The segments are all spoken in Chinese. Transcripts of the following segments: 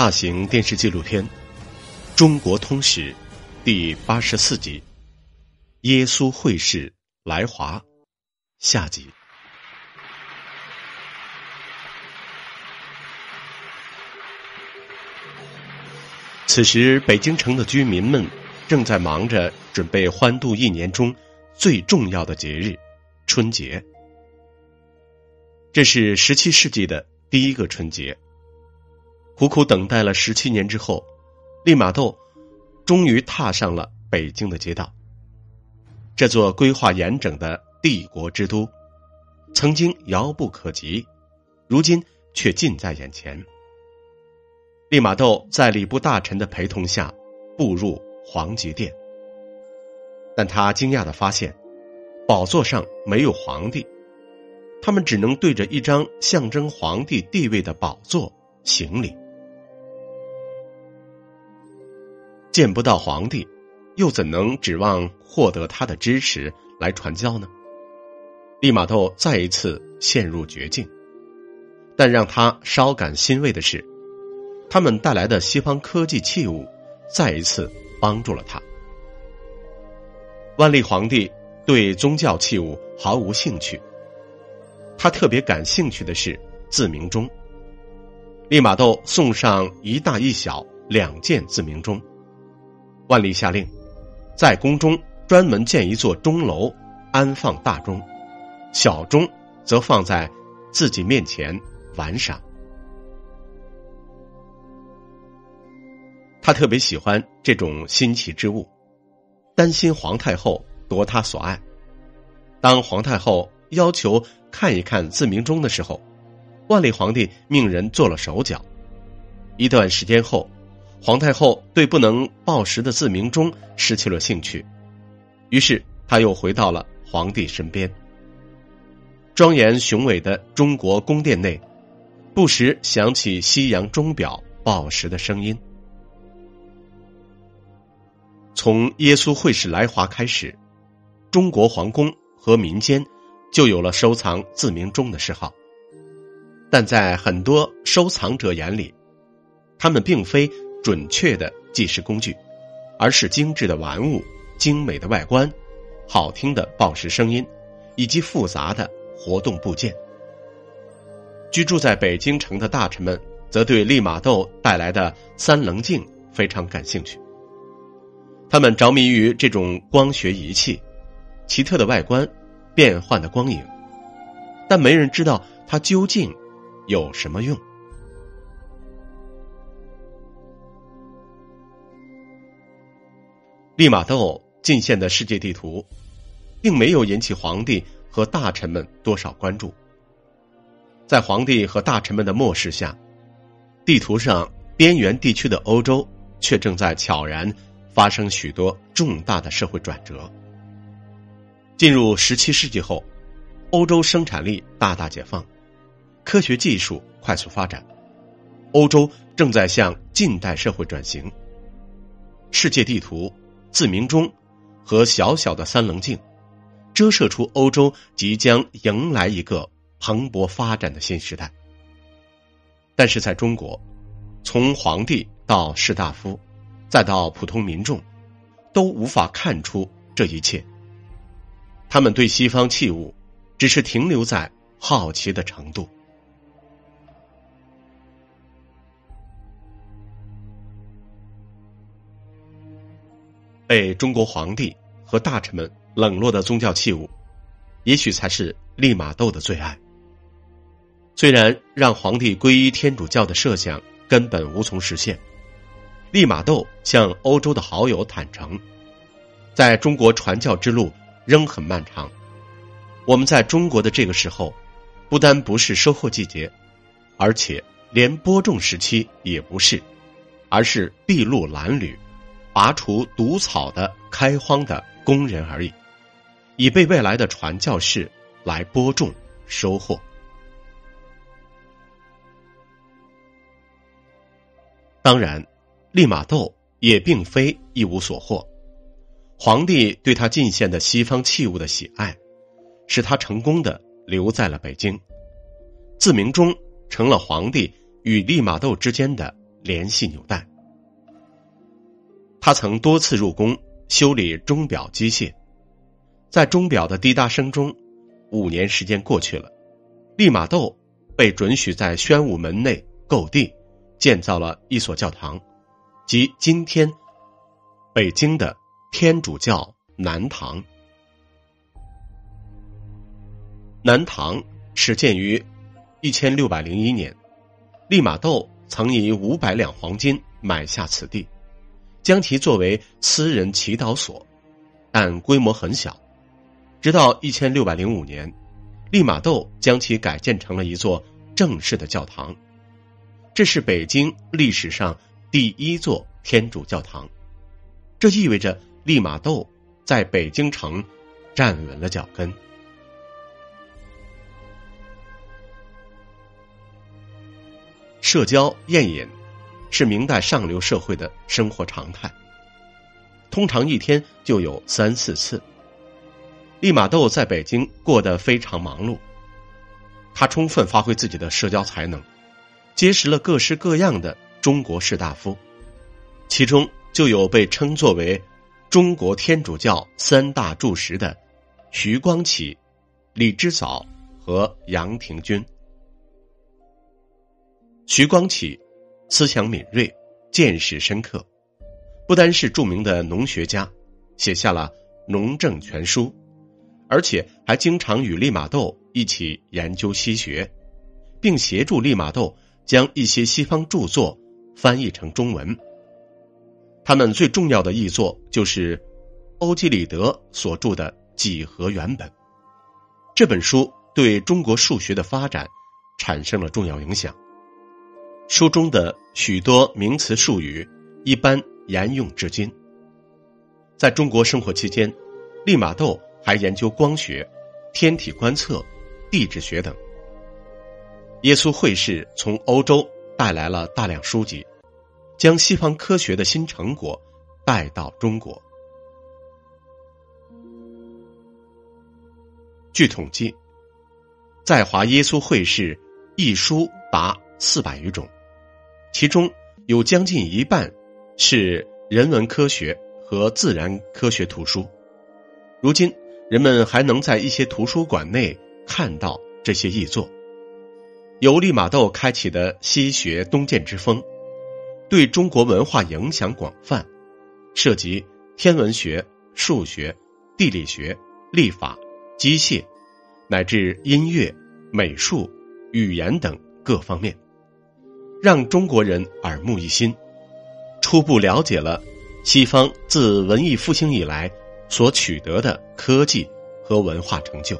大型电视纪录片《中国通史》第八十四集：耶稣会士来华下集。此时，北京城的居民们正在忙着准备欢度一年中最重要的节日——春节。这是十七世纪的第一个春节。苦苦等待了十七年之后，利玛窦终于踏上了北京的街道。这座规划严整的帝国之都，曾经遥不可及，如今却近在眼前。利玛窦在礼部大臣的陪同下步入皇极殿，但他惊讶的发现，宝座上没有皇帝，他们只能对着一张象征皇帝地位的宝座行礼。见不到皇帝，又怎能指望获得他的支持来传教呢？利玛窦再一次陷入绝境，但让他稍感欣慰的是。他们带来的西方科技器物，再一次帮助了他。万历皇帝对宗教器物毫无兴趣，他特别感兴趣的是自鸣钟。利玛窦送上一大一小两件自鸣钟，万历下令，在宫中专门建一座钟楼，安放大钟，小钟则放在自己面前玩耍。他特别喜欢这种新奇之物，担心皇太后夺他所爱。当皇太后要求看一看自鸣钟的时候，万历皇帝命人做了手脚。一段时间后，皇太后对不能报时的自鸣钟失去了兴趣，于是他又回到了皇帝身边。庄严雄伟的中国宫殿内，不时响起西洋钟表报时的声音。从耶稣会士来华开始，中国皇宫和民间就有了收藏自鸣钟的嗜好。但在很多收藏者眼里，他们并非准确的计时工具，而是精致的玩物、精美的外观、好听的报时声音，以及复杂的活动部件。居住在北京城的大臣们则对利玛窦带来的三棱镜非常感兴趣。他们着迷于这种光学仪器，奇特的外观，变幻的光影，但没人知道它究竟有什么用。利玛窦进献的世界地图，并没有引起皇帝和大臣们多少关注。在皇帝和大臣们的漠视下，地图上边缘地区的欧洲却正在悄然。发生许多重大的社会转折。进入十七世纪后，欧洲生产力大大解放，科学技术快速发展，欧洲正在向近代社会转型。世界地图、自鸣钟和小小的三棱镜，折射出欧洲即将迎来一个蓬勃发展的新时代。但是在中国，从皇帝到士大夫。再到普通民众，都无法看出这一切。他们对西方器物，只是停留在好奇的程度。被中国皇帝和大臣们冷落的宗教器物，也许才是利玛窦的最爱。虽然让皇帝皈依天主教的设想根本无从实现。利玛窦向欧洲的好友坦诚，在中国传教之路仍很漫长。我们在中国的这个时候，不单不是收获季节，而且连播种时期也不是，而是筚路蓝缕、拔除毒草的开荒的工人而已，以备未来的传教士来播种收获。当然。利玛窦也并非一无所获，皇帝对他进献的西方器物的喜爱，使他成功的留在了北京。自鸣钟成了皇帝与利玛窦之间的联系纽带。他曾多次入宫修理钟表机械，在钟表的滴答声中，五年时间过去了，利玛窦被准许在宣武门内购地，建造了一所教堂，即今天北京的天主教南堂。南堂始建于一千六百零一年，利玛窦曾以五百两黄金买下此地。将其作为私人祈祷所，但规模很小。直到一千六百零五年，利玛窦将其改建成了一座正式的教堂。这是北京历史上第一座天主教堂，这意味着利玛窦在北京城站稳了脚跟。社交宴饮。是明代上流社会的生活常态，通常一天就有三四次。利玛窦在北京过得非常忙碌，他充分发挥自己的社交才能，结识了各式各样的中国士大夫，其中就有被称作为中国天主教三大柱石的徐光启、李之藻和杨廷钧。徐光启。思想敏锐，见识深刻，不单是著名的农学家，写下了《农政全书》，而且还经常与利玛窦一起研究西学，并协助利玛窦将一些西方著作翻译成中文。他们最重要的译作就是欧几里得所著的《几何原本》，这本书对中国数学的发展产生了重要影响。书中的许多名词术语一般沿用至今。在中国生活期间，利玛窦还研究光学、天体观测、地质学等。耶稣会士从欧洲带来了大量书籍，将西方科学的新成果带到中国。据统计，在华耶稣会士译书达四百余种。其中有将近一半是人文科学和自然科学图书，如今人们还能在一些图书馆内看到这些译作。由利玛窦开启的西学东渐之风，对中国文化影响广泛，涉及天文学、数学、地理学、历法、机械，乃至音乐、美术、语言等各方面。让中国人耳目一新，初步了解了西方自文艺复兴以来所取得的科技和文化成就。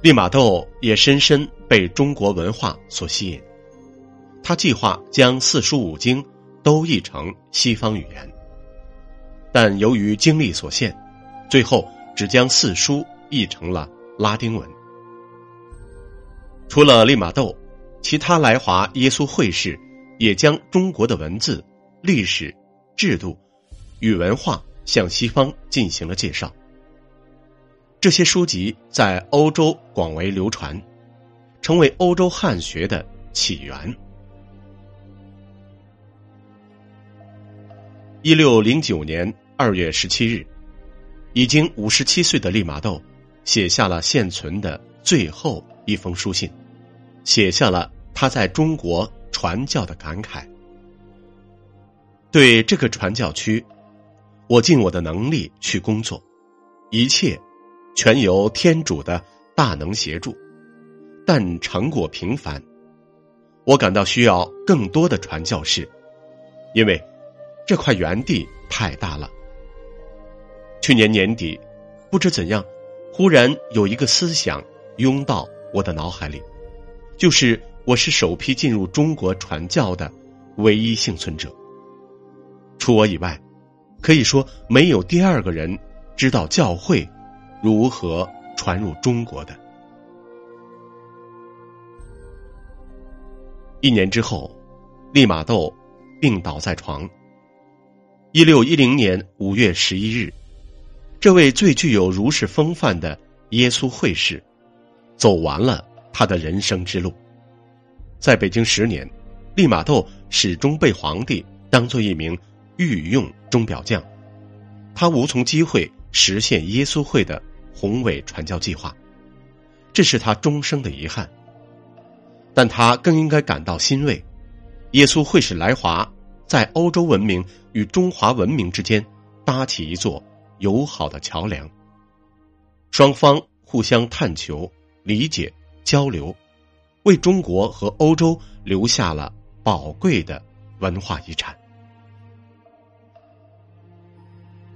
利玛窦也深深被中国文化所吸引，他计划将四书五经都译成西方语言，但由于精力所限，最后只将四书译成了拉丁文。除了利玛窦。其他来华耶稣会士也将中国的文字、历史、制度与文化向西方进行了介绍。这些书籍在欧洲广为流传，成为欧洲汉学的起源。一六零九年二月十七日，已经五十七岁的利玛窦写下了现存的最后一封书信，写下了。他在中国传教的感慨，对这个传教区，我尽我的能力去工作，一切全由天主的大能协助，但成果平凡。我感到需要更多的传教士，因为这块园地太大了。去年年底，不知怎样，忽然有一个思想涌到我的脑海里，就是。我是首批进入中国传教的唯一幸存者。除我以外，可以说没有第二个人知道教会如何传入中国的。一年之后，利玛窦病倒在床。一六一零年五月十一日，这位最具有儒士风范的耶稣会士，走完了他的人生之路。在北京十年，利玛窦始终被皇帝当做一名御用钟表匠，他无从机会实现耶稣会的宏伟传教计划，这是他终生的遗憾。但他更应该感到欣慰，耶稣会使来华在欧洲文明与中华文明之间搭起一座友好的桥梁，双方互相探求、理解、交流，为中国和欧洲留下了。宝贵的文化遗产，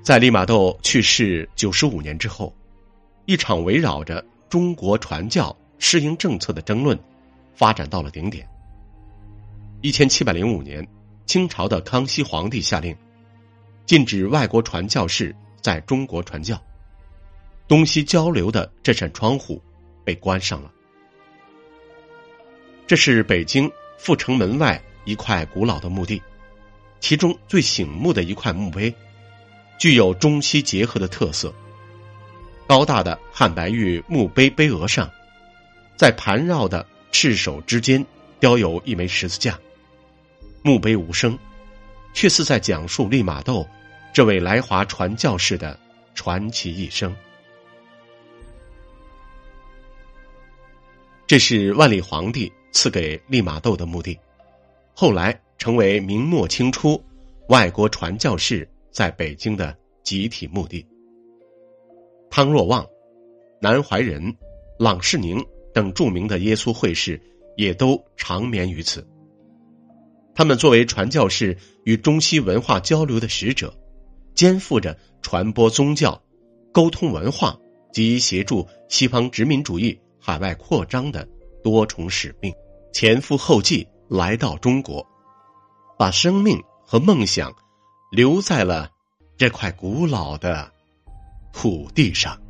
在利玛窦去世九十五年之后，一场围绕着中国传教适应政策的争论发展到了顶点。一千七百零五年，清朝的康熙皇帝下令禁止外国传教士在中国传教，东西交流的这扇窗户被关上了。这是北京。阜成门外一块古老的墓地，其中最醒目的一块墓碑，具有中西结合的特色。高大的汉白玉墓碑碑额上，在盘绕的赤手之间雕有一枚十字架。墓碑无声，却似在讲述利玛窦这位来华传教士的传奇一生。这是万历皇帝。赐给利玛窦的墓地，后来成为明末清初外国传教士在北京的集体墓地。汤若望、南怀仁、郎世宁等著名的耶稣会士也都长眠于此。他们作为传教士与中西文化交流的使者，肩负着传播宗教、沟通文化及协助西方殖民主义海外扩张的。多重使命，前赴后继来到中国，把生命和梦想留在了这块古老的土地上。